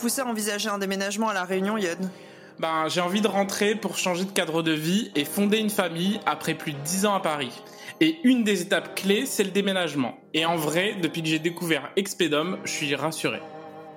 Poussé à envisager un déménagement à La Réunion, Yon Ben, j'ai envie de rentrer pour changer de cadre de vie et fonder une famille après plus de 10 ans à Paris. Et une des étapes clés, c'est le déménagement. Et en vrai, depuis que j'ai découvert Expedom, je suis rassuré.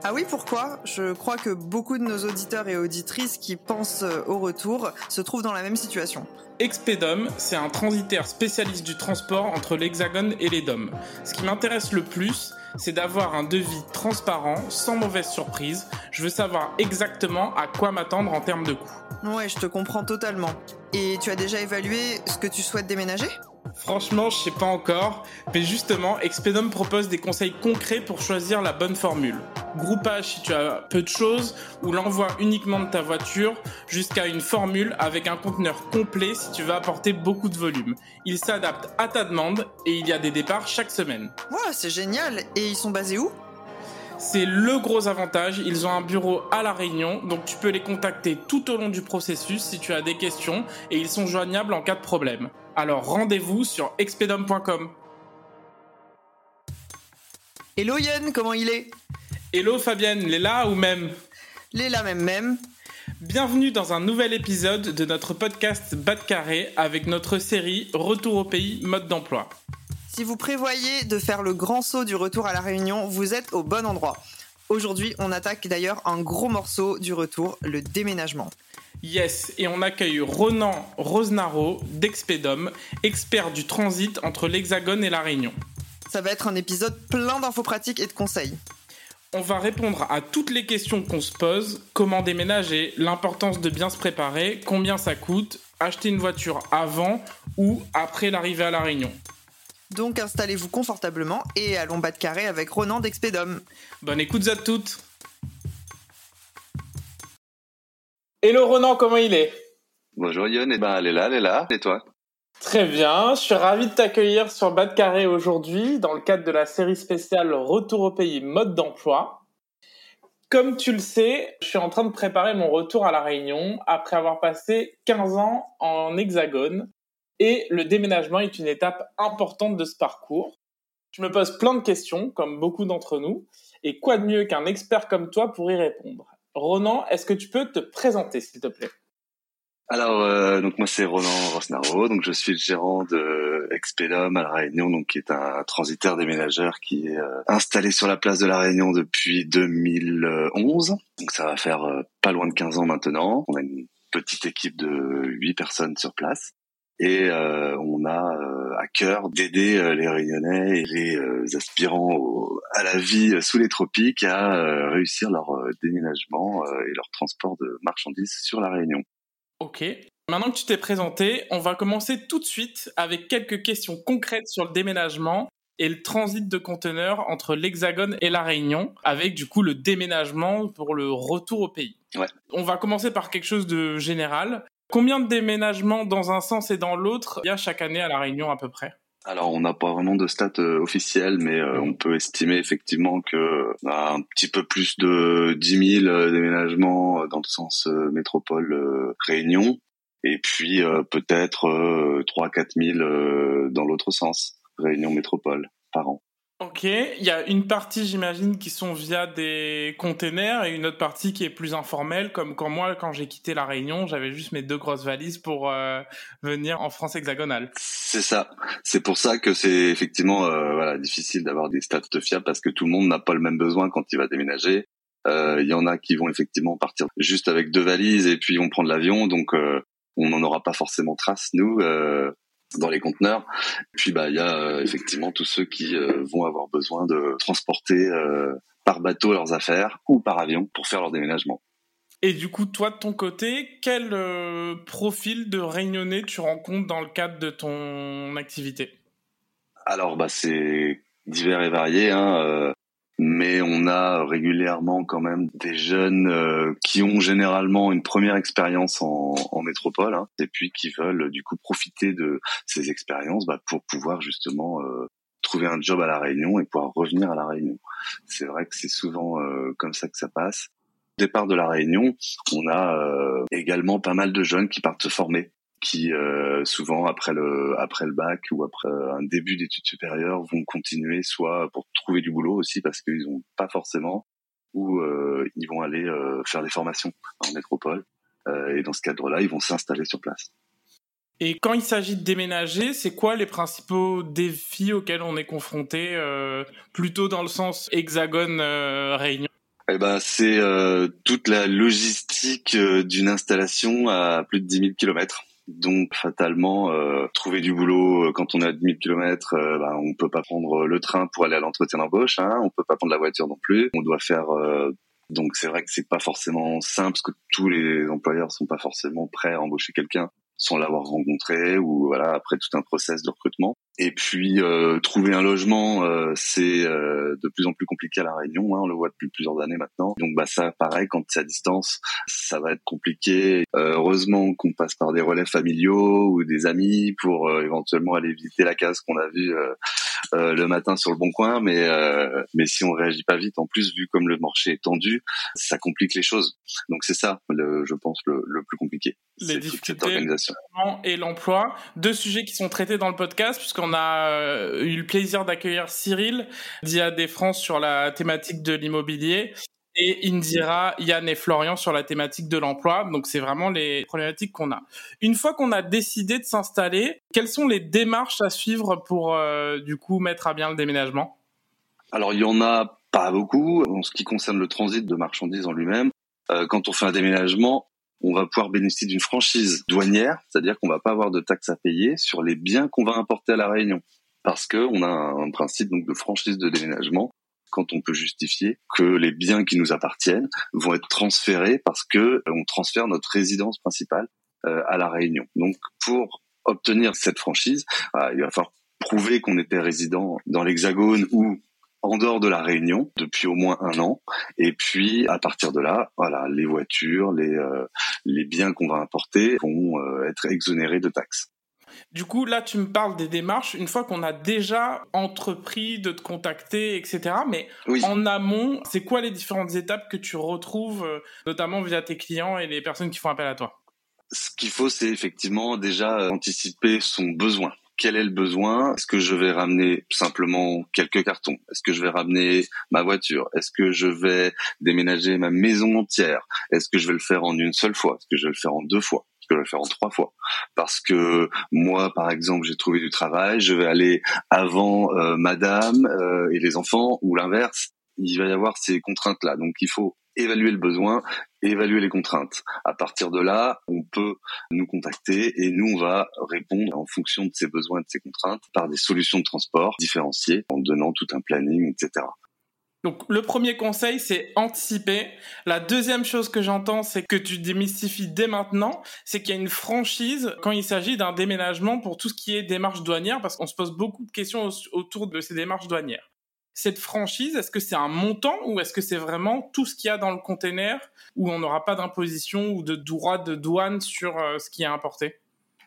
Ah oui, pourquoi? Je crois que beaucoup de nos auditeurs et auditrices qui pensent au retour se trouvent dans la même situation. Expedom, c'est un transitaire spécialiste du transport entre l'Hexagone et les DOM. Ce qui m'intéresse le plus, c'est d'avoir un devis transparent, sans mauvaise surprise. Je veux savoir exactement à quoi m'attendre en termes de coûts. Ouais, je te comprends totalement. Et tu as déjà évalué ce que tu souhaites déménager? Franchement, je sais pas encore, mais justement, Expedom propose des conseils concrets pour choisir la bonne formule. Groupage si tu as peu de choses, ou l'envoi uniquement de ta voiture, jusqu'à une formule avec un conteneur complet si tu veux apporter beaucoup de volume. Il s'adapte à ta demande et il y a des départs chaque semaine. Ouais, c'est génial. Et ils sont basés où? C'est le gros avantage, ils ont un bureau à La Réunion, donc tu peux les contacter tout au long du processus si tu as des questions et ils sont joignables en cas de problème. Alors rendez-vous sur expedom.com. Hello Yann, comment il est? Hello Fabienne, Léla ou même? Léla même même. Bienvenue dans un nouvel épisode de notre podcast Bas de Carré avec notre série Retour au pays mode d'emploi. Si vous prévoyez de faire le grand saut du retour à la Réunion, vous êtes au bon endroit. Aujourd'hui, on attaque d'ailleurs un gros morceau du retour, le déménagement. Yes, et on accueille Ronan Rosnaro d'Expedom, expert du transit entre l'Hexagone et la Réunion. Ça va être un épisode plein d'infos pratiques et de conseils. On va répondre à toutes les questions qu'on se pose, comment déménager, l'importance de bien se préparer, combien ça coûte, acheter une voiture avant ou après l'arrivée à la Réunion. Donc installez-vous confortablement et allons bas de carré avec Ronan d'Expedom. Bonne écoute à toutes. Hello Ronan, comment il est? Bonjour Yon, et ben elle est là, elle est là, et toi? Très bien, je suis ravi de t'accueillir sur Bas de Carré aujourd'hui dans le cadre de la série spéciale Retour au pays mode d'emploi. Comme tu le sais, je suis en train de préparer mon retour à la Réunion après avoir passé 15 ans en hexagone. Et le déménagement est une étape importante de ce parcours. Je me pose plein de questions, comme beaucoup d'entre nous, et quoi de mieux qu'un expert comme toi pour y répondre? Ronan, est-ce que tu peux te présenter, s'il te plaît? Alors, euh, donc moi c'est Ronan Rosnaro, donc je suis le gérant de Expedom à la Réunion, donc qui est un transitaire déménageur qui est euh, installé sur la place de la Réunion depuis 2011. Donc ça va faire euh, pas loin de 15 ans maintenant. On a une petite équipe de 8 personnes sur place. Et euh, on a euh, à cœur d'aider euh, les Réunionnais et les aspirants au, à la vie sous les tropiques à réussir leur déménagement et leur transport de marchandises sur la Réunion. Ok. Maintenant que tu t'es présenté, on va commencer tout de suite avec quelques questions concrètes sur le déménagement et le transit de conteneurs entre l'Hexagone et la Réunion, avec du coup le déménagement pour le retour au pays. Ouais. On va commencer par quelque chose de général. Combien de déménagements dans un sens et dans l'autre il y a chaque année à La Réunion à peu près? Alors, on n'a pas vraiment de stats euh, officielles, mais euh, on peut estimer effectivement que a un petit peu plus de 10 000 euh, déménagements dans le sens métropole Réunion, et puis peut-être 3 4 000 dans l'autre sens, Réunion métropole par an. Ok, il y a une partie, j'imagine, qui sont via des containers et une autre partie qui est plus informelle, comme quand moi, quand j'ai quitté la Réunion, j'avais juste mes deux grosses valises pour euh, venir en France hexagonale. C'est ça. C'est pour ça que c'est effectivement euh, voilà, difficile d'avoir des stats fiables parce que tout le monde n'a pas le même besoin quand il va déménager. Euh, il y en a qui vont effectivement partir juste avec deux valises et puis vont prendre l'avion, donc on n'en aura pas forcément trace nous dans les conteneurs. Puis bah il y a euh, effectivement tous ceux qui euh, vont avoir besoin de transporter euh, par bateau leurs affaires ou par avion pour faire leur déménagement. Et du coup, toi, de ton côté, quel profil de réunionnais tu rencontres dans le cadre de ton activité? Alors, bah, c'est divers et varié. Hein, mais on a régulièrement quand même des jeunes euh, qui ont généralement une première expérience en, en métropole hein, et puis qui veulent du coup profiter de ces expériences bah, pour pouvoir justement euh, trouver un job à la Réunion et pouvoir revenir à la Réunion. C'est vrai que c'est souvent euh, comme ça que ça passe. Au départ de la Réunion, on a également pas mal de jeunes qui partent se former qui euh, souvent après le après le bac ou après un début d'études supérieures vont continuer soit pour trouver du boulot aussi parce qu'ils n'ont pas forcément ou euh, ils vont aller euh, faire des formations en métropole et dans ce cadre-là ils vont s'installer sur place. Et quand il s'agit de déménager, c'est quoi les principaux défis auxquels on est confronté plutôt dans le sens hexagone réunion? Eh ben, c'est toute la logistique d'une installation à plus de 10 000 kilomètres. Donc fatalement, euh, trouver du boulot euh, quand on est à 10 000 km, euh, bah, on peut pas prendre le train pour aller à l'entretien d'embauche, hein, on peut pas prendre la voiture non plus. On doit faire euh, donc c'est vrai que c'est pas forcément simple parce que tous les employeurs sont pas forcément prêts à embaucher quelqu'un sans l'avoir rencontré ou voilà après tout un process de recrutement. Et puis euh, trouver un logement, euh, c'est euh, de plus en plus compliqué à la Réunion. Hein, on le voit depuis plusieurs années maintenant. Donc bah ça, pareil, quand c'est à distance, ça va être compliqué. heureusement qu'on passe par des relais familiaux ou des amis pour éventuellement aller visiter la case qu'on a vue le matin sur le bon coin. Mais mais si on réagit pas vite, en plus vu comme le marché est tendu, ça complique les choses. Donc c'est ça, le, je pense le, le plus compliqué. Les difficultés et l'emploi, deux sujets qui sont traités dans le podcast puisqu'on on a euh, eu le plaisir d'accueillir Cyril d'IA des France sur la thématique de l'immobilier et Indira, Yann et Florian sur la thématique de l'emploi. Donc c'est vraiment les problématiques qu'on a. Une fois qu'on a décidé de s'installer, quelles sont les démarches à suivre pour euh, du coup mettre à bien le déménagement? Alors il y en a pas beaucoup en ce qui concerne le transit de marchandises en lui-même. Euh, quand on fait un déménagement, on va pouvoir bénéficier d'une franchise douanière, c'est-à-dire qu'on va pas avoir de taxes à payer sur les biens qu'on va importer à la Réunion, parce que on a un principe donc de franchise de déménagement quand on peut justifier que les biens qui nous appartiennent vont être transférés parce que euh, on transfère notre résidence principale euh, à la Réunion. Donc pour obtenir cette franchise, euh, il va falloir prouver qu'on était résident dans l'Hexagone ou en dehors de la Réunion depuis au moins un an. Et puis à partir de là, voilà, les voitures, les euh, les biens qu'on va importer vont être exonérés de taxes. Du coup, là, tu me parles des démarches une fois qu'on a déjà entrepris de te contacter, etc. Mais en amont, c'est quoi les différentes étapes que tu retrouves, euh, notamment via tes clients et les personnes qui font appel à toi? Ce qu'il faut, c'est effectivement déjà anticiper son besoin. Quel est le besoin? Est-ce que je vais ramener simplement quelques cartons? Est-ce que je vais ramener ma voiture? Est-ce que je vais déménager ma maison entière? Est-ce que je vais le faire en une seule fois? Est-ce que je vais le faire en deux fois? Je vais le faire en trois fois Parce que moi, par exemple, j'ai trouvé du travail, je vais aller avant euh, madame euh, et les enfants ou l'inverse. Il va y avoir ces contraintes-là. Donc il faut évaluer le besoin, évaluer les contraintes. À partir de là, on peut nous contacter et nous, on va répondre en fonction de ses besoins et de ses contraintes par des solutions de transport différenciées en donnant tout un planning, etc. Donc le premier conseil, c'est anticiper. La deuxième chose que j'entends, c'est que tu démystifies dès maintenant, c'est qu'il y a une franchise quand il s'agit d'un déménagement pour tout ce qui est démarche douanière, parce qu'on se pose beaucoup de questions autour de ces démarches douanières cette franchise, est-ce que c'est un montant ou est-ce que c'est vraiment tout ce qu'il y a dans le container où on n'aura pas d'imposition ou de droit de douane sur euh, ce qui est importé?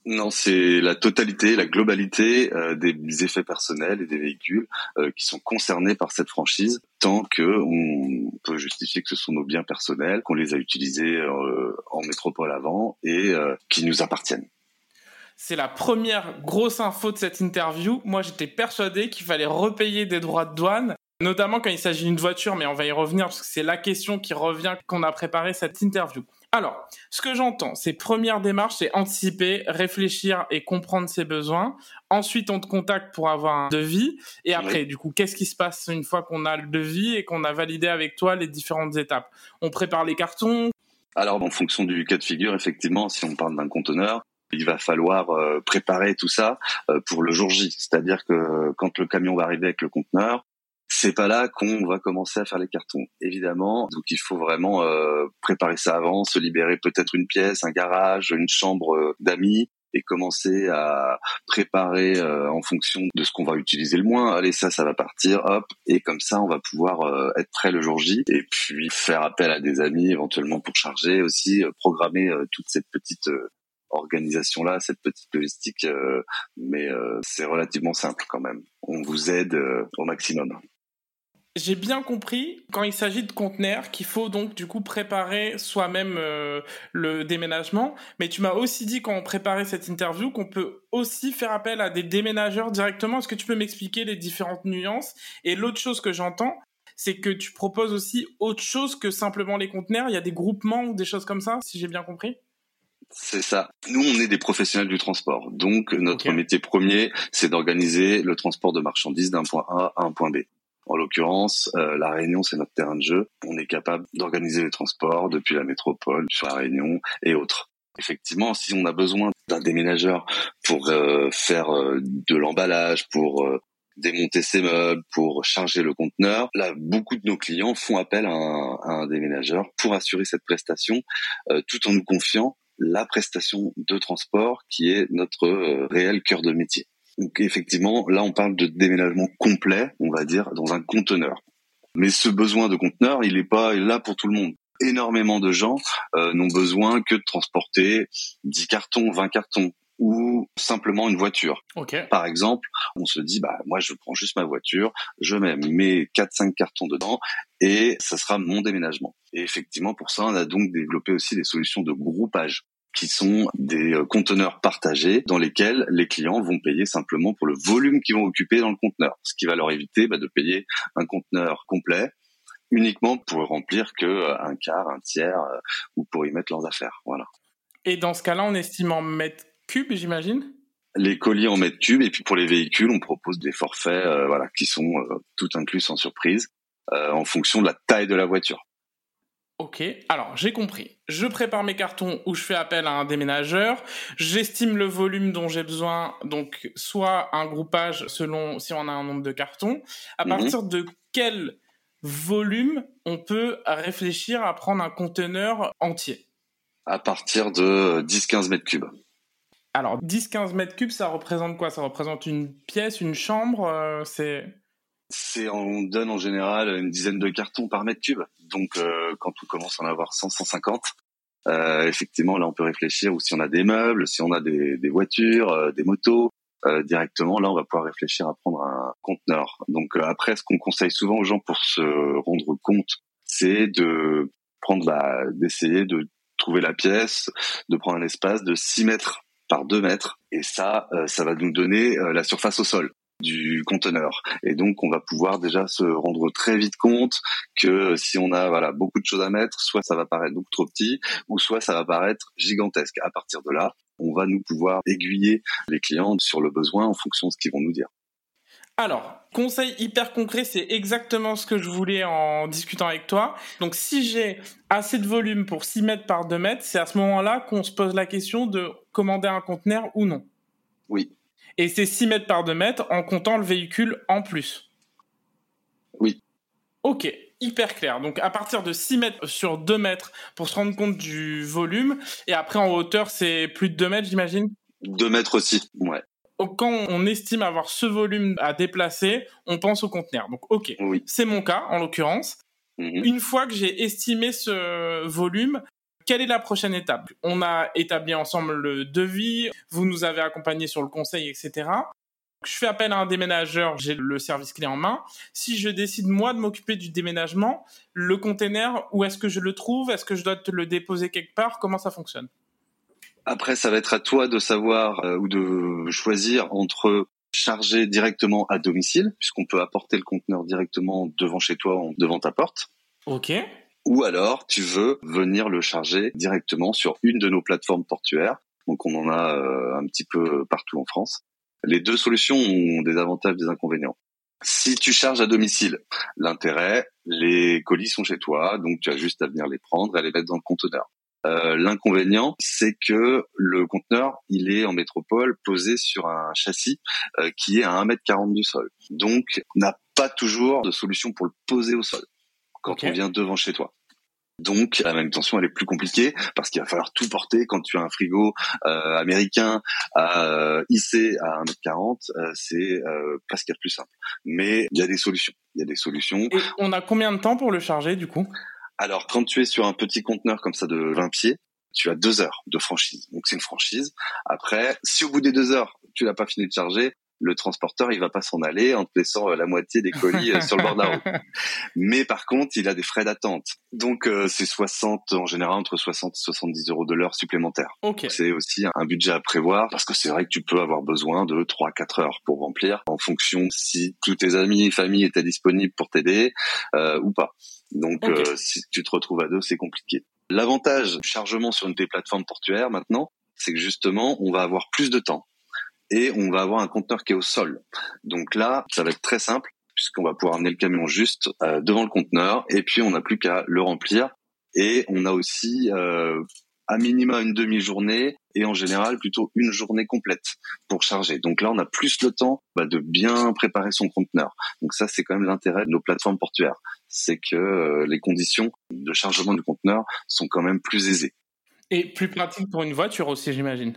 Non, c'est la totalité, la globalité euh, des effets personnels et des véhicules euh, qui sont concernés par cette franchise, tant que on peut justifier que ce sont nos biens personnels, qu'on les a utilisés en métropole avant et qui nous appartiennent. C'est la première grosse info de cette interview. Moi, j'étais persuadé qu'il fallait repayer des droits de douane, notamment quand il s'agit d'une voiture, mais on va y revenir parce que c'est la question qui revient qu'on a préparé cette interview. Alors, ce que j'entends, c'est première démarche, c'est anticiper, réfléchir et comprendre ses besoins. Ensuite, on te contacte pour avoir un devis. Et après, du coup, qu'est-ce qui se passe une fois qu'on a le devis et qu'on a validé avec toi les différentes étapes? On prépare les cartons? Alors, en fonction du cas de figure, effectivement, si on parle d'un conteneur, il va falloir euh, préparer tout ça euh, pour le jour J. C'est-à-dire que quand le camion va arriver avec le conteneur, c'est pas là qu'on va commencer à faire les cartons, évidemment. Donc il faut vraiment euh, préparer ça avant, se libérer peut-être une pièce, un garage, une chambre euh, d'amis et commencer à préparer euh, en fonction de ce qu'on va utiliser le moins. Allez, ça, ça va partir, hop, et comme ça, on va pouvoir être prêt le jour J. Et puis faire appel à des amis éventuellement pour charger aussi, programmer toute cette petite organisation là, cette petite logistique, mais c'est relativement simple quand même. On vous aide au maximum. J'ai bien compris quand il s'agit de conteneurs qu'il faut donc du coup préparer soi-même euh, le déménagement. Mais tu m'as aussi dit quand on préparait cette interview qu'on peut aussi faire appel à des déménageurs directement. Est-ce que tu peux m'expliquer les différentes nuances? Et l'autre chose que j'entends, c'est que tu proposes aussi autre chose que simplement les conteneurs. Il y a des groupements ou des choses comme ça, si j'ai bien compris? C'est ça. Nous, on est des professionnels du transport. Donc, notre métier premier, c'est d'organiser le transport de marchandises d'un point A à un point B. En l'occurrence, euh, la Réunion, c'est notre terrain de jeu. On est capable d'organiser les transports depuis la métropole, sur la Réunion et autres. Effectivement, si on a besoin d'un déménageur pour euh, faire euh, de l'emballage, pour démonter ses meubles, pour charger le conteneur, là, beaucoup de nos clients font appel à un, à un déménageur pour assurer cette prestation, tout en nous confiant la prestation de transport qui est notre réel cœur de métier. Donc effectivement, là on parle de déménagement complet, on va dire, dans un conteneur. Mais ce besoin de conteneur, il n'est pas là pour tout le monde. Énormément de gens euh, n'ont besoin que de transporter 10 cartons, 20 cartons ou simplement une voiture. Par exemple, on se dit bah moi je prends juste ma voiture, je mets mes 4 5 cartons dedans et ça sera mon déménagement. Et effectivement pour ça, on a donc développé aussi des solutions de groupage qui sont des euh, conteneurs partagés dans lesquels les clients vont payer simplement pour le volume qu'ils vont occuper dans le conteneur, ce qui va leur éviter bah, de payer un conteneur complet uniquement pour remplir que euh, un quart, un tiers euh, ou pour y mettre leurs affaires. Voilà. Et dans ce cas-là, on estime en mètres cubes, j'imagine? Les colis en mètres cubes et puis pour les véhicules, on propose des forfaits voilà qui sont tout inclus sans surprise en fonction de la taille de la voiture. Ok, alors j'ai compris. Je prépare mes cartons où je fais appel à un déménageur. J'estime le volume dont j'ai besoin, donc soit un groupage selon si on a un nombre de cartons. À mhm. partir de quel volume on peut réfléchir à prendre un conteneur entier? À partir de 10-15 mètres cubes. Alors 10-15 mètres cubes, ça représente quoi? Ça représente une pièce, une chambre euh, C'est c'est on donne en général une dizaine de cartons par mètre cube. Donc euh, quand on commence à en avoir 100, 150, euh, effectivement là on peut réfléchir ou si on a des meubles, si on a des, voitures, euh, des motos, directement là on va pouvoir réfléchir à prendre un conteneur. Donc après ce qu'on conseille souvent aux gens pour se rendre compte, c'est de prendre bah, d'essayer de trouver la pièce, de prendre un espace de 6 mètres par 2 mètres et ça ça va nous donner la surface au sol du conteneur. Et donc, on va pouvoir déjà se rendre très vite compte que si on a voilà beaucoup de choses à mettre, soit ça va paraître beaucoup trop petit, ou soit ça va paraître gigantesque. À partir de là, on va nous pouvoir aiguiller les clients sur le besoin en fonction de ce qu'ils vont nous dire. Alors, conseil hyper concret, c'est exactement ce que je voulais en discutant avec toi. Donc, si j'ai assez de volume pour 6 mètres par 2 mètres, c'est à ce moment-là qu'on se pose la question de commander un conteneur ou non. Oui, et c'est 6 mètres par 2 mètres en comptant le véhicule en plus. Oui. Ok, hyper clair. Donc à partir de 6 mètres sur 2 mètres pour se rendre compte du volume. Et après en hauteur, c'est plus de 2 mètres, j'imagine? 2 mètres aussi, ouais. Quand on estime avoir ce volume à déplacer, on pense au conteneur. Donc ok, oui. c'est mon cas en l'occurrence. Mhm. Une fois que j'ai estimé ce volume, quelle est la prochaine étape? On a établi ensemble le devis, vous nous avez accompagnés sur le conseil, etc. Je fais appel à un déménageur, j'ai le service clé en main. Si je décide moi de m'occuper du déménagement, le container, où est-ce que je le trouve? Est-ce que je dois te le déposer quelque part? Comment ça fonctionne? Après, ça va être à toi de savoir euh, ou de choisir entre charger directement à domicile, puisqu'on peut apporter le conteneur directement devant chez toi, devant ta porte. Ok ou alors tu veux venir le charger directement sur une de nos plateformes portuaires. Donc on en a euh, un petit peu partout en France. Les deux solutions ont des avantages et des inconvénients. Si tu charges à domicile, l'intérêt, les colis sont chez toi, donc tu as juste à venir les prendre et à les mettre dans le conteneur. Euh, L'inconvénient, c'est que le conteneur, il est en métropole posé sur un châssis euh, qui est à 1m40 du sol. Donc, n'a pas toujours de solution pour le poser au sol quand on vient devant chez toi. Donc la manutention elle est plus compliquée parce qu'il va falloir tout porter quand tu as un frigo euh, américain à euh, hisser à 1m40, euh, c'est euh, pas ce qu'il y a de plus simple. Mais il y a des solutions. Il y a des solutions. Et on a combien de temps pour le charger du coup? Alors quand tu es sur un petit conteneur comme ça de 20 pieds, tu as deux heures de franchise. Donc c'est une franchise. Après, si au bout des deux heures tu l'as pas fini de charger, le transporteur il va pas s'en aller en te laissant euh, la moitié des colis euh, sur le bord de la route. Mais par contre, il a des frais d'attente. Donc euh, c'est 60 en général entre 60 et 70 euros de l'heure supplémentaire. Okay. C'est aussi un budget à prévoir parce que c'est vrai que tu peux avoir besoin de 3-4 heures pour remplir en fonction si tous tes amis et familles étaient disponibles pour t'aider euh, ou pas. Donc okay. si tu te retrouves à deux, c'est compliqué. L'avantage du chargement sur une des plateformes portuaires maintenant, c'est que justement, on va avoir plus de temps et on va avoir un conteneur qui est au sol. Donc là, ça va être très simple puisqu'on va pouvoir amener le camion juste euh, devant le conteneur et puis on n'a plus qu'à le remplir. Et on a aussi euh, à minima une demi-journée et en général plutôt une journée complète pour charger. Donc là, on a plus le temps bah, de bien préparer son conteneur. Donc ça, c'est quand même l'intérêt de nos plateformes portuaires, c'est que euh, les conditions de chargement du conteneur sont quand même plus aisées. Et plus pratique pour une voiture aussi, j'imagine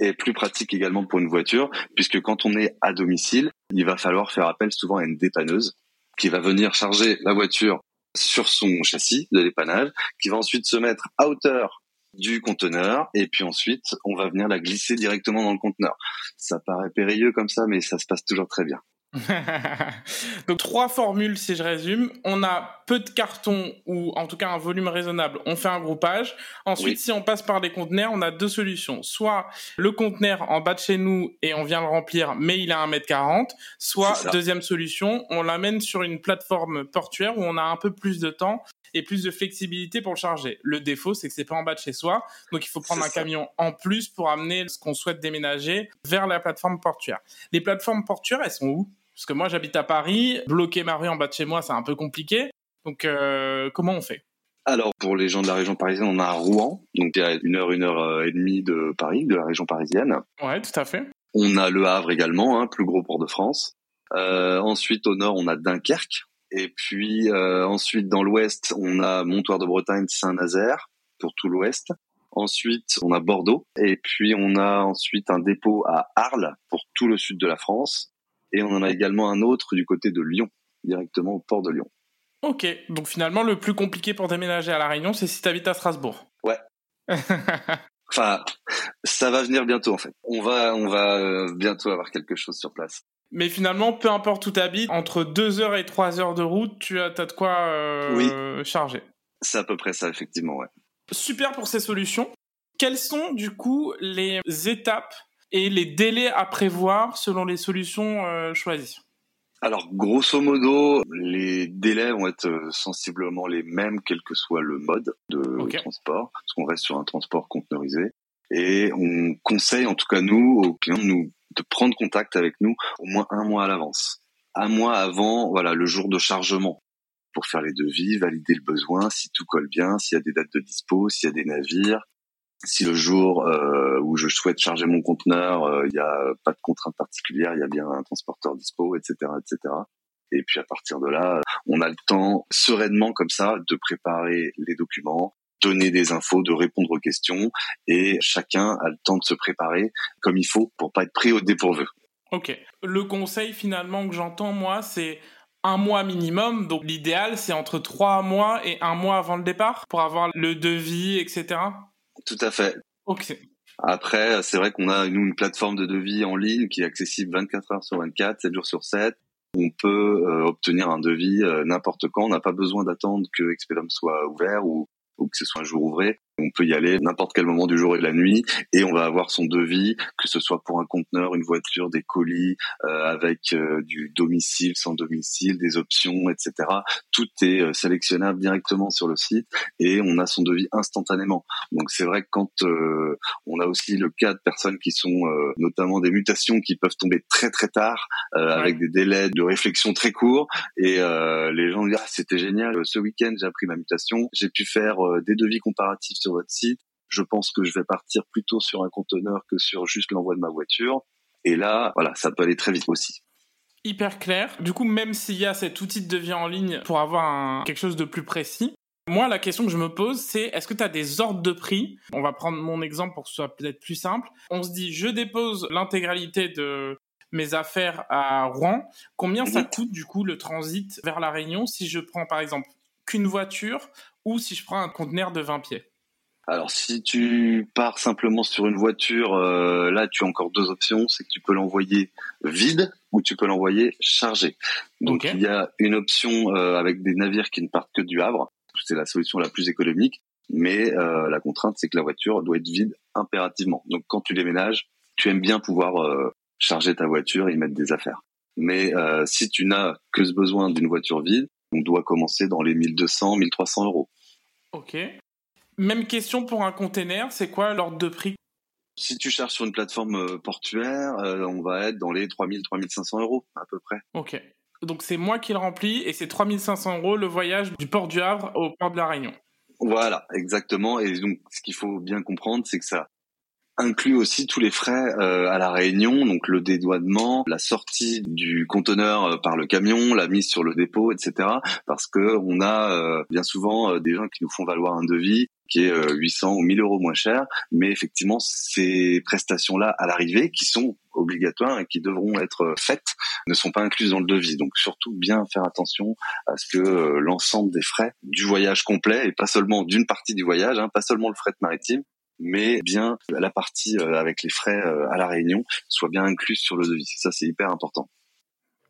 et plus pratique également pour une voiture, puisque quand on est à domicile, il va falloir faire appel souvent à une dépanneuse qui va venir charger la voiture sur son châssis de dépannage, qui va ensuite se mettre à hauteur du conteneur et puis ensuite on va venir la glisser directement dans le conteneur. Ça paraît périlleux comme ça, mais ça se passe toujours très bien. Donc trois formules si je résume. On a peu de cartons ou en tout cas un volume raisonnable, on fait un groupage. Ensuite, oui. si on passe par des conteneurs, on a deux solutions. Soit le conteneur en bas de chez nous et on vient le remplir, mais il a 1m40. Soit deuxième solution, on l'amène sur une plateforme portuaire où on a un peu plus de temps et plus de flexibilité pour le charger. Le défaut, c'est que c'est pas en bas de chez soi, donc il faut prendre un ça. camion en plus pour amener ce qu'on souhaite déménager vers la plateforme portuaire. Les plateformes portuaires, elles sont où? Parce que moi, j'habite à Paris, bloquer ma rue en bas de chez moi, c'est un peu compliqué. Donc, euh, comment on fait? Alors pour les gens de la région parisienne, on a à Rouen, donc il y a une heure, une heure et demie de Paris, de la région parisienne. Ouais, tout à fait. On a Le Havre également, hein, plus gros port de France. Euh, ensuite au nord, on a Dunkerque, et puis euh, ensuite dans l'ouest, on a Montoire de Bretagne, Saint-Nazaire pour tout l'ouest. Ensuite, on a Bordeaux, et puis on a ensuite un dépôt à Arles pour tout le sud de la France. Et on en a également un autre du côté de Lyon, directement au port de Lyon. Ok, donc finalement, le plus compliqué pour déménager à La Réunion, c'est si tu habites à Strasbourg. Ouais. enfin, ça va venir bientôt en fait. On va, on va bientôt avoir quelque chose sur place. Mais finalement, peu importe où tu habites, entre 2 heures et 3 heures de route, tu as, as de quoi euh, oui. charger. C'est à peu près ça, effectivement, ouais. Super pour ces solutions. Quelles sont du coup les étapes et les délais à prévoir selon les solutions euh, choisies alors, grosso modo, les délais vont être sensiblement les mêmes, quel que soit le mode de okay. transport, parce qu'on reste sur un transport conteneurisé. Et on conseille, en tout cas nous, aux clients, de, nous, de prendre contact avec nous au moins un mois à l'avance. Un mois avant, voilà, le jour de chargement, pour faire les devis, valider le besoin, si tout colle bien, s'il y a des dates de dispo, s'il y a des navires, si le jour euh, où je souhaite charger mon conteneur, il euh, n'y a pas de contrainte particulière, il y a bien un transporteur dispo, etc., etc. Et puis à partir de là, on a le temps sereinement comme ça de préparer les documents, donner des infos, de répondre aux questions, et chacun a le temps de se préparer comme il faut pour pas être pris au dépourvu. Ok. Le conseil finalement que j'entends moi, c'est un mois minimum. Donc l'idéal, c'est entre trois mois et un mois avant le départ pour avoir le devis, etc. Tout à fait. Ok. Après, c'est vrai qu'on a nous une plateforme de devis en ligne qui est accessible 24 heures sur 24, 7 jours sur 7. On peut euh, obtenir un devis euh, n'importe quand. On n'a pas besoin d'attendre que Expedum soit ouvert ou, ou que ce soit un jour ouvré. On peut y aller n'importe quel moment du jour et de la nuit et on va avoir son devis, que ce soit pour un conteneur, une voiture, des colis, euh, avec euh, du domicile, sans domicile, des options, etc. Tout est euh, sélectionnable directement sur le site et on a son devis instantanément. Donc c'est vrai que quand euh, on a aussi le cas de personnes qui sont euh, notamment des mutations qui peuvent tomber très très tard, ouais. avec des délais de réflexion très courts et les gens disent ah, c'était génial, ce week-end j'ai appris ma mutation, j'ai pu faire des devis comparatifs sur votre site. Je pense que je vais partir plutôt sur un conteneur que sur juste l'envoi de ma voiture. Et là, voilà, ça peut aller très vite aussi. Hyper clair. Du coup, même s'il y a cet outil de devis en ligne pour avoir quelque chose de plus précis, moi, la question que je me pose, c'est est-ce que tu as des ordres de prix? On va prendre mon exemple pour que ce soit peut-être plus simple. On se dit, je dépose l'intégralité de mes affaires à Rouen. Combien ça mhm. coûte du coup le transit vers la Réunion si je prends par exemple qu'une voiture ou si je prends un conteneur de 20 pieds? Alors si tu pars simplement sur une voiture, euh, là tu as encore deux options, c'est que tu peux l'envoyer vide ou tu peux l'envoyer chargé. Donc il y a une option euh, avec des navires qui ne partent que du Havre, c'est la solution la plus économique, mais euh, la contrainte c'est que la voiture doit être vide impérativement. Donc quand tu déménages, tu aimes bien pouvoir charger ta voiture et y mettre des affaires. Mais si tu n'as que ce besoin d'une voiture vide, on doit commencer dans les 1200, 1300 euros. Ok. Même question pour un container, c'est quoi l'ordre de prix? Si tu cherches sur une plateforme euh, portuaire, euh, on va être dans les 3000, 3500 euros à peu près. Ok. Donc c'est moi qui le remplis et c'est 3500 euros le voyage du port du Havre au port de la Réunion. Voilà, exactement. Et donc ce qu'il faut bien comprendre, c'est que ça inclut aussi tous les frais euh, à la Réunion, donc le dédouanement, la sortie du conteneur par le camion, la mise sur le dépôt, etc. Parce que on a euh, bien souvent des gens qui nous font valoir un devis qui est 800 ou 1000 euros moins cher, mais effectivement ces prestations-là à l'arrivée, qui sont obligatoires et qui devront être faites, ne sont pas incluses dans le devis. Donc surtout bien faire attention à ce que l'ensemble des frais du voyage complet et pas seulement d'une partie du voyage, hein, pas seulement le fret maritime, mais bien la partie euh, avec les frais euh, à la réunion soit bien incluse sur le devis. Ça, c'est hyper important.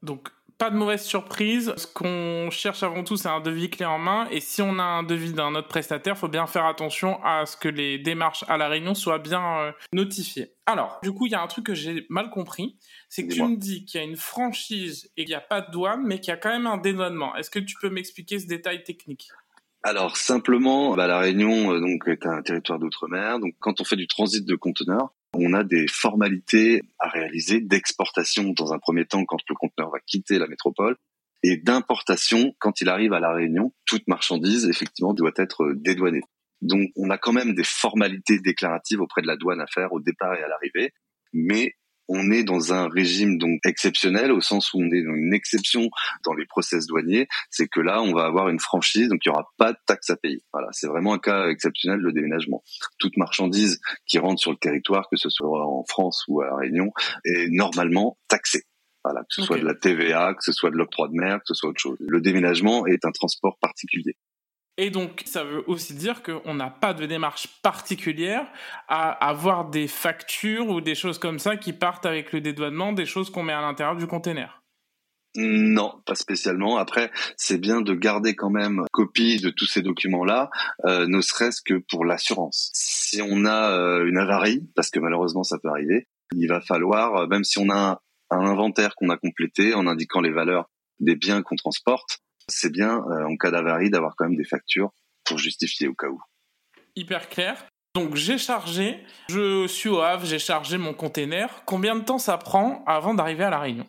Donc, pas de mauvaise surprise. Ce qu'on cherche avant tout, c'est un devis clé en main. Et si on a un devis d'un autre prestataire, faut bien faire attention à ce que les démarches à la réunion soient bien euh, notifiées. Alors, du coup, il y a un truc que j'ai mal compris. C'est que tu me dis qu'il y a une franchise et qu'il n'y a pas de douane, mais qu'il y a quand même un dédouanement. Est-ce que tu peux m'expliquer ce détail technique? Alors simplement, bah, la Réunion euh, donc est un territoire d'outre-mer. Donc quand on fait du transit de conteneurs, on a des formalités à réaliser d'exportation dans un premier temps quand le conteneur va quitter la métropole et d'importation quand il arrive à la Réunion. Toute marchandise effectivement doit être dédouanée. Donc on a quand même des formalités déclaratives auprès de la douane à faire au départ et à l'arrivée, mais on est dans un régime donc exceptionnel au sens où on est dans une exception dans les process douaniers, c'est que là on va avoir une franchise donc il y aura pas de taxe à payer. Voilà, c'est vraiment un cas exceptionnel le déménagement. Toute marchandise qui rentre sur le territoire, que ce soit en France ou à la Réunion, est normalement taxée. Voilà, que ce soit de la TVA, que ce soit de l'octroi de mer, que ce soit autre chose. Le déménagement est un transport particulier. Et donc, ça veut aussi dire qu'on n'a pas de démarche particulière à avoir des factures ou des choses comme ça qui partent avec le dédouanement, des choses qu'on met à l'intérieur du container. Non, pas spécialement. Après, c'est bien de garder quand même copie de tous ces documents-là, euh, ne serait-ce que pour l'assurance. Si on a euh, une avarie, parce que malheureusement ça peut arriver, il va falloir, euh, même si on a un inventaire qu'on a complété en indiquant les valeurs des biens qu'on transporte, c'est bien euh, en cas d'avarie d'avoir quand même des factures pour justifier au cas où. Hyper clair. Donc j'ai chargé, je suis au Havre, j'ai chargé mon container. Combien de temps ça prend avant d'arriver à la Réunion?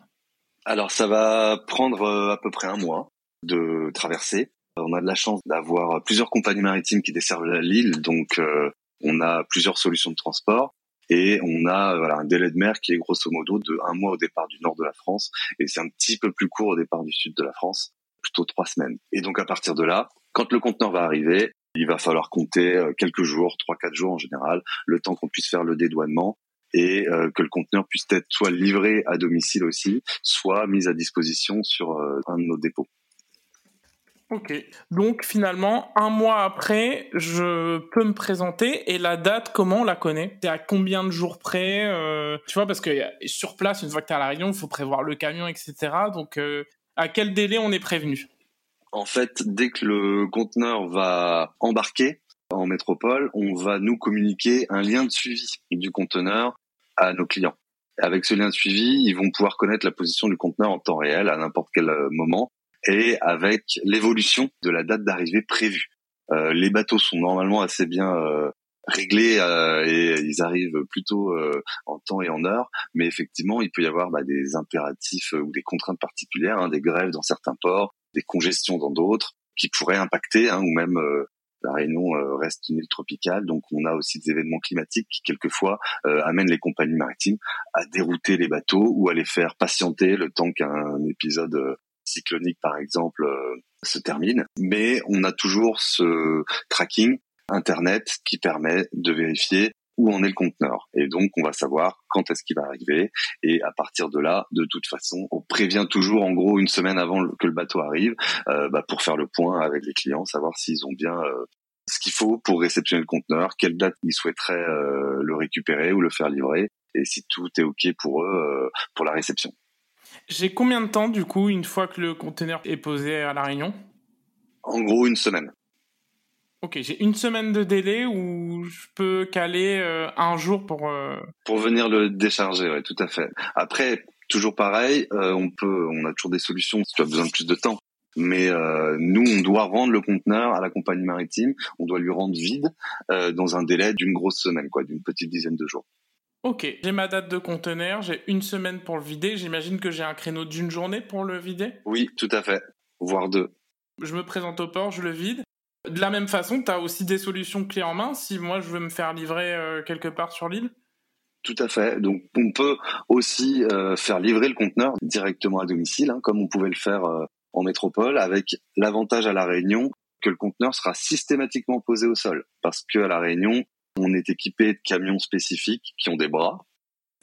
Alors ça va prendre euh, à peu près un mois de traverser. On a de la chance d'avoir plusieurs compagnies maritimes qui desservent l'île, donc euh, on a plusieurs solutions de transport et on a un délai de mer qui est grosso modo de un mois au départ du nord de la France et c'est un petit peu plus court au départ du sud de la France plutôt trois semaines. Et donc à partir de là, quand le conteneur va arriver, il va falloir compter euh, quelques jours, trois quatre jours en général, le temps qu'on puisse faire le dédouanement et euh, que le conteneur puisse être soit livré à domicile aussi, soit mis à disposition sur euh, un de nos dépôts. Ok. Donc finalement, un mois après, je peux me présenter et la date, comment on la connaît? C'est à combien de jours près Tu vois, parce que sur place, une fois que tu es à la Réunion, il faut prévoir le camion, etc. Donc à quel délai on est prévenu? En fait, dès que le conteneur va embarquer en métropole, on va nous communiquer un lien de suivi du conteneur à nos clients. Avec ce lien de suivi, ils vont pouvoir connaître la position du conteneur en temps réel à n'importe quel euh, moment et avec l'évolution de la date d'arrivée prévue. Euh, les bateaux sont normalement assez bien euh, réglés euh, et ils arrivent plutôt euh, en temps et en heure. Mais effectivement, il peut y avoir bah, des impératifs euh, ou des contraintes particulières, hein, des grèves dans certains ports, des congestions dans d'autres, qui pourraient impacter hein, ou même La Réunion euh, reste une île tropicale, donc on a aussi des événements climatiques qui quelquefois euh, amènent les compagnies maritimes à dérouter les bateaux ou à les faire patienter le temps qu'un épisode euh, cyclonique, par exemple, se termine. Mais on a toujours ce tracking Internet qui permet de vérifier où en est le conteneur. Et donc, on va savoir quand est-ce qu'il va arriver. Et à partir de là, de toute façon, on prévient toujours, en gros, une semaine avant que le bateau arrive, euh, bah, pour faire le point avec les clients, savoir s'ils ont bien euh, ce qu'il faut pour réceptionner le conteneur, quelle date ils souhaiteraient euh, le récupérer ou le faire livrer, et si tout est OK pour eux pour la réception. J'ai combien de temps, du coup, une fois que le conteneur est posé à La Réunion? En gros, une semaine. Ok, j'ai une semaine de délai où je peux caler euh, un jour pour... Euh, pour venir le décharger, oui, tout à fait. Après, toujours pareil, euh, on peut, on a toujours des solutions si tu as besoin de plus de temps. Mais nous, on doit rendre le conteneur à la compagnie maritime, on doit lui rendre vide dans un délai d'une grosse semaine, quoi, d'une petite dizaine de jours. Ok, j'ai ma date de conteneur, j'ai une semaine pour le vider. J'imagine que j'ai un créneau d'une journée pour le vider? Oui, tout à fait, voire deux. Je me présente au port, je le vide. De la même façon, tu as aussi des solutions clés en main si moi je veux me faire livrer euh, quelque part sur l'île? Tout à fait. Donc, on peut aussi euh, faire livrer le conteneur directement à domicile, hein, comme on pouvait le faire euh, en métropole, avec l'avantage à la Réunion que le conteneur sera systématiquement posé au sol, parce que à la Réunion, on est équipé de camions spécifiques qui ont des bras,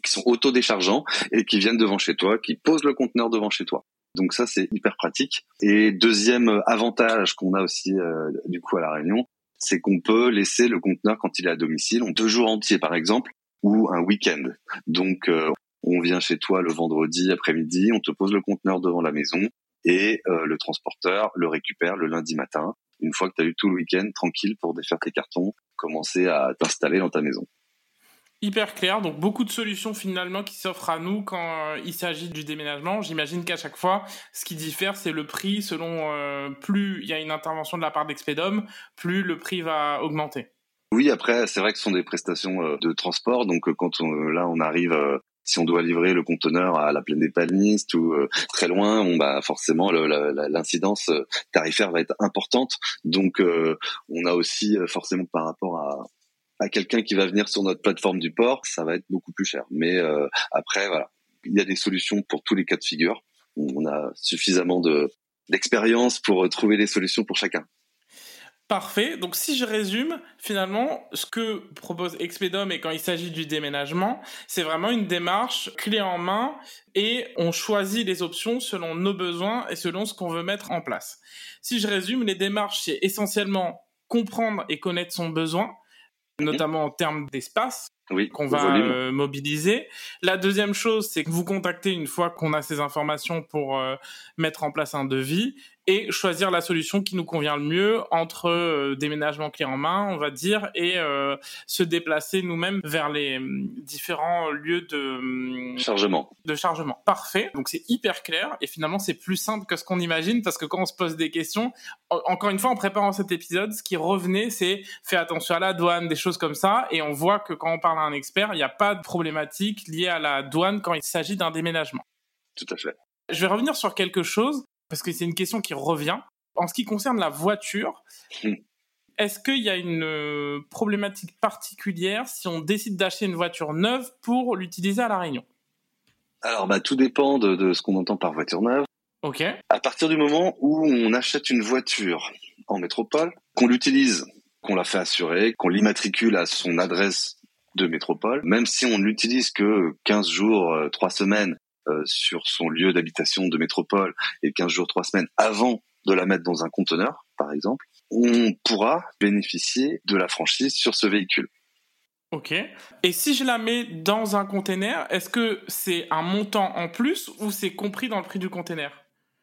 qui sont autodéchargeants et qui viennent devant chez toi, qui posent le conteneur devant chez toi. Donc ça, c'est hyper pratique. Et deuxième avantage qu'on a aussi euh, du coup à la Réunion, c'est qu'on peut laisser le conteneur quand il est à domicile, deux jours entiers par exemple, ou un week-end. Donc euh, on vient chez toi le vendredi après-midi, on te pose le conteneur devant la maison et euh, le transporteur le récupère le lundi matin, une fois que tu as eu tout le week-end tranquille pour défaire tes cartons, commencer à t'installer dans ta maison hyper clair. Donc beaucoup de solutions finalement qui s'offrent à nous quand euh, il s'agit du déménagement. J'imagine qu'à chaque fois, ce qui diffère, c'est le prix. Selon euh, plus il y a une intervention de la part d'Expedom, plus le prix va augmenter. Oui, après, c'est vrai que ce sont des prestations euh, de transport. Donc quand là on arrive si on doit livrer le conteneur à la plaine des Palmistes ou très loin, bon, bah forcément l'incidence tarifaire va être importante. Donc on a aussi forcément par rapport à, à quelqu'un qui va venir sur notre plateforme du port, ça va être beaucoup plus cher. Mais euh, après, voilà, il y a des solutions pour tous les cas de figure. On a suffisamment de d'expérience pour trouver des solutions pour chacun. Parfait. Donc, si je résume, finalement, ce que propose Expedom et quand il s'agit du déménagement, c'est vraiment une démarche clé en main et on choisit les options selon nos besoins et selon ce qu'on veut mettre en place. Si je résume, les démarches, c'est essentiellement comprendre et connaître son besoin, notamment en termes d'espace qu'on va euh, mobiliser. La deuxième chose, c'est que vous contactez une fois qu'on a ces informations pour euh, mettre en place un devis et choisir la solution qui nous convient le mieux entre euh, déménagement clé en main, on va dire, et euh, se déplacer nous-mêmes vers les hum, différents lieux de chargement. De chargement. Parfait. Donc c'est hyper clair et finalement c'est plus simple que ce qu'on imagine parce que quand on se pose des questions, encore une fois en préparant cet épisode, ce qui revenait c'est fais attention à la douane, des choses comme ça, et on voit que quand on parle à un expert, il n'y a pas de problématique liée à la douane quand il s'agit d'un déménagement. Tout à fait. Je vais revenir sur quelque chose parce que c'est une question qui revient. En ce qui concerne la voiture, hmm. est-ce qu'il y a une euh, problématique particulière si on décide d'acheter une voiture neuve pour l'utiliser à La Réunion? Alors, bah, tout dépend de, ce qu'on entend par voiture neuve. Ok. À partir du moment où on achète une voiture en métropole, qu'on l'utilise, qu'on la fait assurer, qu'on l'immatricule à son adresse de métropole, même si on l'utilise que 15 jours, 3 euh, semaines, sur son lieu d'habitation de métropole et 15 jours, 3 semaines avant de la mettre dans un conteneur, par exemple, on pourra bénéficier de la franchise sur ce véhicule. Ok. Et si je la mets dans un conteneur, est-ce que c'est un montant en plus ou c'est compris dans le prix du conteneur?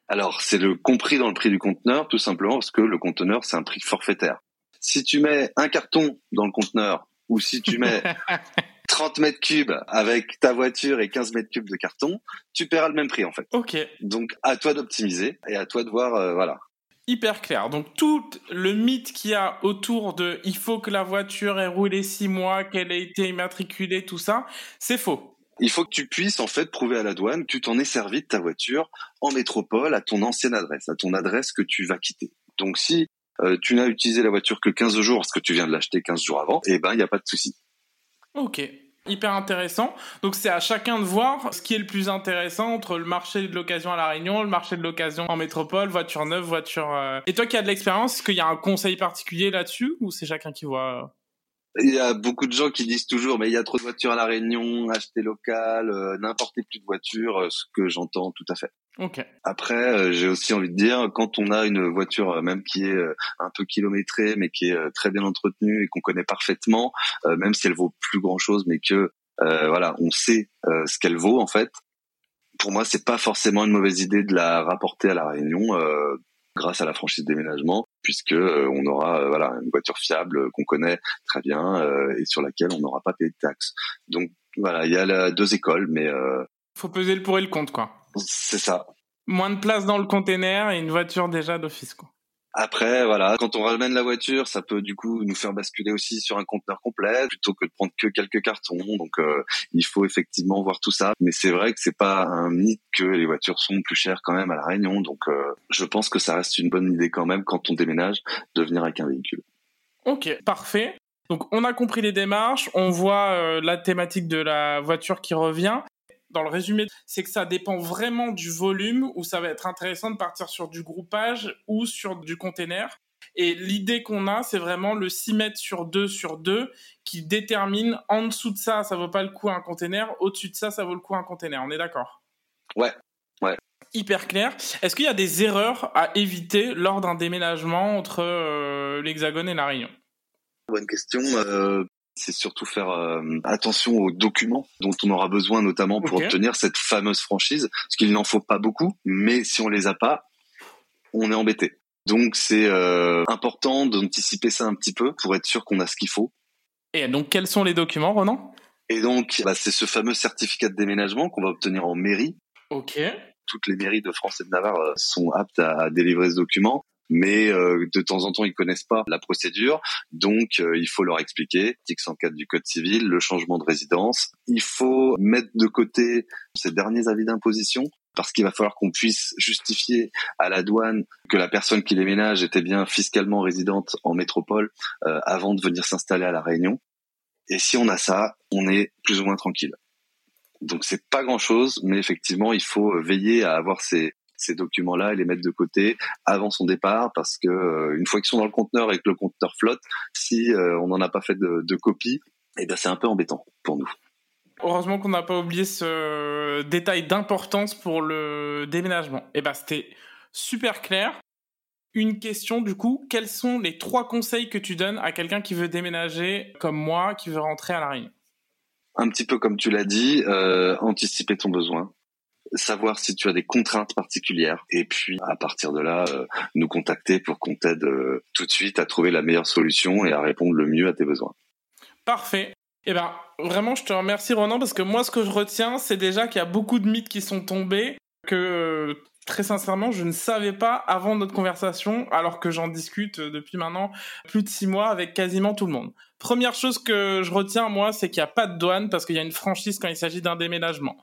Alors, c'est le compris dans le prix du conteneur, tout simplement parce que le conteneur, c'est un prix forfaitaire. Si tu mets un carton dans le conteneur ou si tu mets 30 mètres cubes avec ta voiture et 15 mètres cubes de carton, tu paieras le même prix en fait. Ok. Donc à toi d'optimiser et à toi de voir, euh, voilà. Hyper clair. Donc tout le mythe qu'il y a autour de il faut que la voiture ait roulé six mois, qu'elle ait été immatriculée, tout ça, c'est faux. Il faut que tu puisses en fait prouver à la douane que tu t'en es servi de ta voiture en métropole à ton ancienne adresse, à ton adresse que tu vas quitter. Donc si euh, tu n'as utilisé la voiture que 15 jours parce que tu viens de l'acheter 15 jours avant, eh ben il n'y a pas de souci. Ok, hyper intéressant. Donc c'est à chacun de voir ce qui est le plus intéressant entre le marché de l'occasion à La Réunion, le marché de l'occasion en métropole, voiture neuve, voiture... Euh, et toi qui as de l'expérience, est-ce qu'il y a un conseil particulier là-dessus ou c'est chacun qui voit il y a beaucoup de gens qui disent toujours, mais il y a trop de voitures à la Réunion, acheter local, euh, n'importe plus de voitures, euh, ce que j'entends tout à fait. Ok. Après, euh, j'ai aussi envie de dire, quand on a une voiture même qui est un peu kilométrée, mais qui est très bien entretenue et qu'on connaît parfaitement, même si elle vaut plus grand chose, mais que voilà, on sait ce qu'elle vaut en fait. Pour moi, c'est pas forcément une mauvaise idée de la rapporter à la Réunion grâce à la franchise déménagement, puisque euh, on aura euh, voilà une voiture fiable euh, qu'on connaît très bien et sur laquelle on n'aura pas payé de taxes. Donc voilà, il y a deux écoles, mais faut peser le pour et le contre, quoi. C'est ça. Moins de place dans le container et une voiture déjà d'office, quoi. Après, voilà, quand on ramène la voiture, ça peut du coup nous faire basculer aussi sur un conteneur complet plutôt que de prendre que quelques cartons. Donc, euh, il faut effectivement voir tout ça. Mais c'est vrai que c'est pas un mythe que les voitures sont plus chères quand même à la Réunion. Donc, euh, je pense que ça reste une bonne idée quand même quand on déménage de venir avec un véhicule. Ok, parfait. Donc, on a compris les démarches, on voit euh, la thématique de la voiture qui revient dans le résumé, c'est que ça dépend vraiment du volume où ça va être intéressant de partir sur du groupage ou sur du container. Et l'idée qu'on a, c'est vraiment le 6 mètres sur 2 sur 2 qui détermine en dessous de ça, ça vaut pas le coup un container, au-dessus de ça, ça vaut le coup un container. On est d'accord? Ouais, ouais. Hyper clair. Est-ce qu'il y a des erreurs à éviter lors d'un déménagement entre euh, l'Hexagone et la Réunion? Bonne question. Euh, c'est surtout faire euh, attention aux documents dont on aura besoin notamment pour obtenir cette fameuse franchise, parce qu'il n'en faut pas beaucoup, mais si on les a pas, on est embêté. Donc c'est euh, important d'anticiper ça un petit peu pour être sûr qu'on a ce qu'il faut. Et donc quels sont les documents, Ronan? Et donc bah, c'est ce fameux certificat de déménagement qu'on va obtenir en mairie. Ok. Toutes les mairies de France et de Navarre euh, sont aptes à délivrer ce document mais euh, de temps en temps ils connaissent pas la procédure, donc euh, il faut leur expliquer. Article 104 du Code civil, le changement de résidence. Il faut mettre de côté ces derniers avis d'imposition parce qu'il va falloir qu'on puisse justifier à la douane que la personne qui déménage était bien fiscalement résidente en métropole euh, avant de venir s'installer à la Réunion. Et si on a ça, on est plus ou moins tranquille. Donc c'est pas grand chose, mais effectivement il faut veiller à avoir ces, ces documents-là et les mettre de côté avant son départ parce que euh, une fois qu'ils sont dans le conteneur et que le conteneur flotte, si euh, on n'en a pas fait de, de copie, eh ben c'est un peu embêtant pour nous. Heureusement qu'on n'a pas oublié ce détail d'importance pour le déménagement. Eh ben c'était super clair. Une question du coup, quels sont les trois conseils que tu donnes à quelqu'un qui veut déménager comme moi, qui veut rentrer à la Réunion? Un petit peu comme tu l'as dit, euh, anticiper ton besoin savoir si tu as des contraintes particulières et puis à partir de là euh, nous contacter pour qu'on t'aide euh, tout de suite à trouver la meilleure solution et à répondre le mieux à tes besoins. Parfait. Eh ben vraiment je te remercie Ronan parce que moi ce que je retiens c'est déjà qu'il y a beaucoup de mythes qui sont tombés que euh, très sincèrement, je ne savais pas avant notre conversation, alors que j'en discute depuis maintenant plus de six mois avec quasiment tout le monde. Première chose que je retiens, moi, c'est qu'il n'y a pas de douane parce qu'il y a une franchise quand il s'agit d'un déménagement.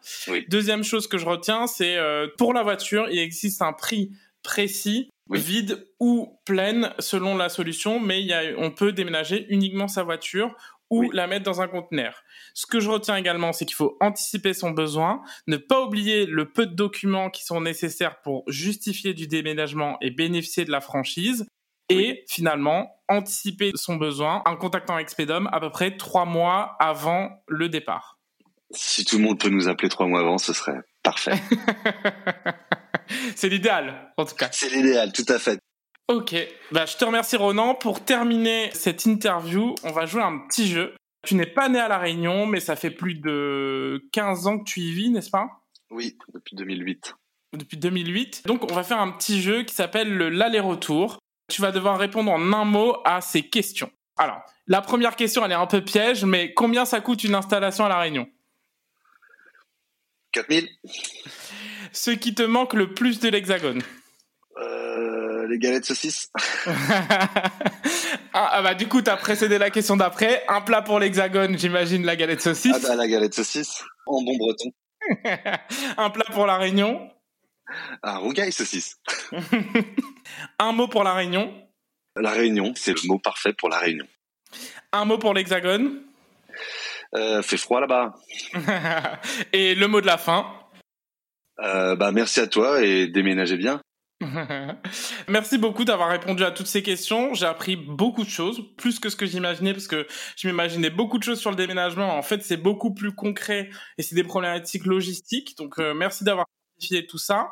Deuxième chose que je retiens, c'est euh, pour la voiture, il existe un prix précis, vide ou pleine selon la solution, mais il y a, on peut déménager uniquement sa voiture ou la mettre dans un conteneur. Ce que je retiens également, c'est qu'il faut anticiper son besoin, ne pas oublier le peu de documents qui sont nécessaires pour justifier du déménagement et bénéficier de la franchise, et finalement anticiper son besoin en contactant Expedom à peu près trois mois avant le départ. Si tout le monde peut nous appeler trois mois avant, ce serait parfait. C'est l'idéal, en tout cas. C'est l'idéal, tout à fait. Ok, bah, je te remercie Ronan. Pour terminer cette interview, on va jouer un petit jeu. Tu n'es pas né à La Réunion, mais ça fait plus de 15 ans que tu y vis, n'est-ce pas? Oui, depuis 2008. Depuis 2008. Donc on va faire un petit jeu qui s'appelle l'aller-retour. Tu vas devoir répondre en un mot à ces questions. Alors, la première question, elle est un peu piège, mais combien ça coûte une installation à La Réunion? 4000. Ce qui te manque le plus de l'Hexagone euh, Les galettes saucisses. Ah, ah, bah du coup, t'as précédé la question d'après. Un plat pour l'Hexagone, j'imagine la galette saucisse. Ah bah la galette saucisse, en bon breton. Un plat pour la Réunion Un rougail saucisse. un mot pour la Réunion. La Réunion, c'est le mot parfait pour la Réunion. Un mot pour l'Hexagone euh, Fait froid là-bas. et le mot de la fin euh, bah, Merci à toi et déménagez bien. Merci beaucoup d'avoir répondu à toutes ces questions. J'ai appris beaucoup de choses, plus que ce que j'imaginais, parce que je m'imaginais beaucoup de choses sur le déménagement. En fait, c'est beaucoup plus concret et c'est des problématiques logistiques. Donc, euh, merci d'avoir tout ça.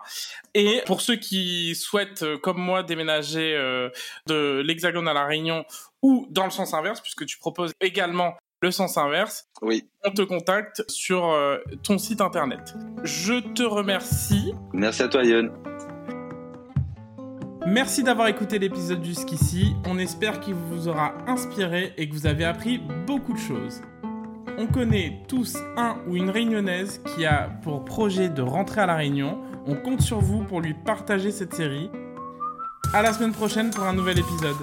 Et pour ceux qui souhaitent, euh, comme moi, déménager euh, de l'Hexagone à la Réunion ou dans le sens inverse, puisque tu proposes également le sens inverse, oui. on te contacte sur ton site internet. Je te remercie. Merci à toi, Yann. Merci d'avoir écouté l'épisode jusqu'ici. On espère qu'il vous aura inspiré et que vous avez appris beaucoup de choses. On connaît tous un ou une réunionnaise qui a pour projet de rentrer à la Réunion. On compte sur vous pour lui partager cette série. À la semaine prochaine pour un nouvel épisode.